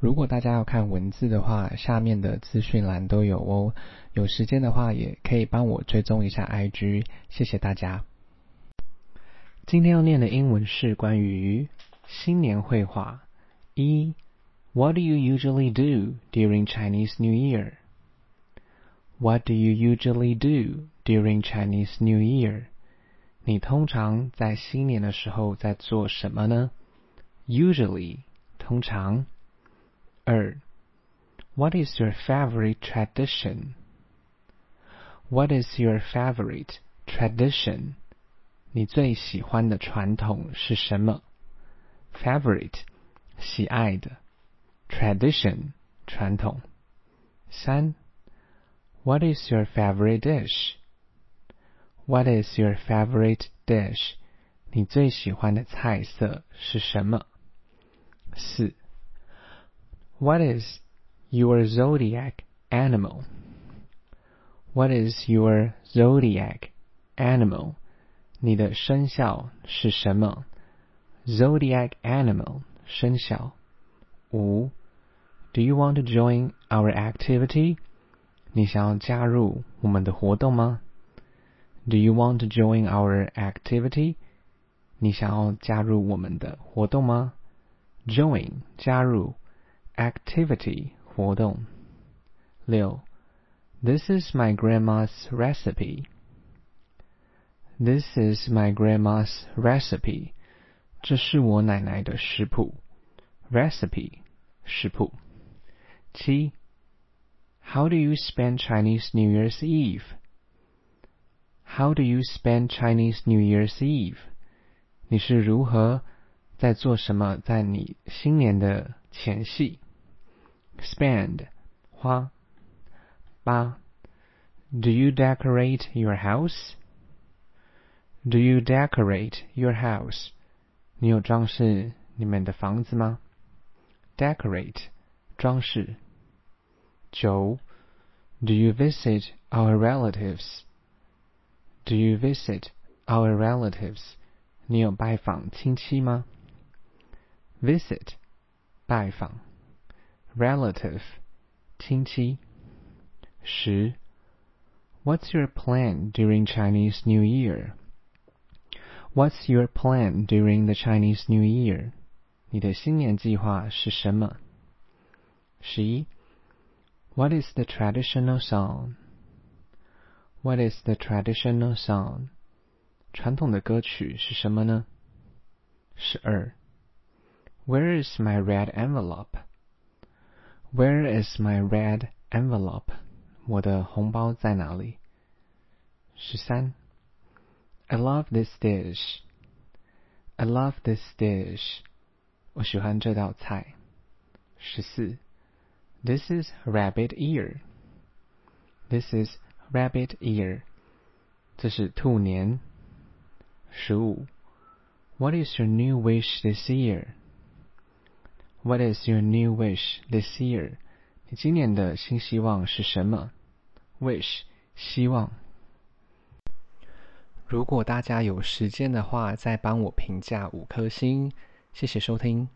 如果大家要看文字的话，下面的资讯栏都有哦。有时间的话，也可以帮我追踪一下 IG，谢谢大家。今天要念的英文是关于新年绘画。一，What do you usually do during Chinese New Year？What do you usually do during Chinese New Year？你通常在新年的时候在做什么呢？Usually，通常。二，What is your favorite tradition? What is your favorite tradition? 你最喜欢的传统是什么？Favorite，喜爱的；tradition，传统。三，What is your favorite dish? What is your favorite dish? 你最喜欢的菜色是什么？四。 what is your zodiac animal? What is your zodiac animal? 你的生肖是什么？Zodiac animal 生肖。五，Do you want to join our activity? 你想要加入我们的活动吗？Do you want to join our activity? 你想要加入我们的活动吗？Join 加入。 activity 活动。六，This is my grandma's recipe. This is my grandma's recipe. 这是我奶奶的食谱。Recipe 食谱。七，How do you spend Chinese New Year's Eve? How do you spend Chinese New Year's Eve? 你是如何在做什么？在你新年的前夕 ？spend 花八 Do you decorate your house? Do you decorate your house? 你有装饰你们的房子吗？Decorate 装饰。九 Do you visit our relatives? Do you visit our relatives? 你有拜访亲戚吗？Visit 拜访。 relative 亲戚。十 What's your plan during Chinese New Year? What's your plan during the Chinese New Year? 你的新年计划是什么？十一 What is the traditional song? What is the traditional song? 传统的歌曲是什么呢？十二 Where is my red envelope? Where is my red envelope? 我的红包在哪里？十三。I love this dish. I love this dish. 我喜欢这道菜。十四。This is rabbit ear. This is rabbit ear. 这是兔年。十五。What is your new wish this year? What is your new wish this year？你今年的新希望是什么？Wish 希望。如果大家有时间的话，再帮我评价五颗星，谢谢收听。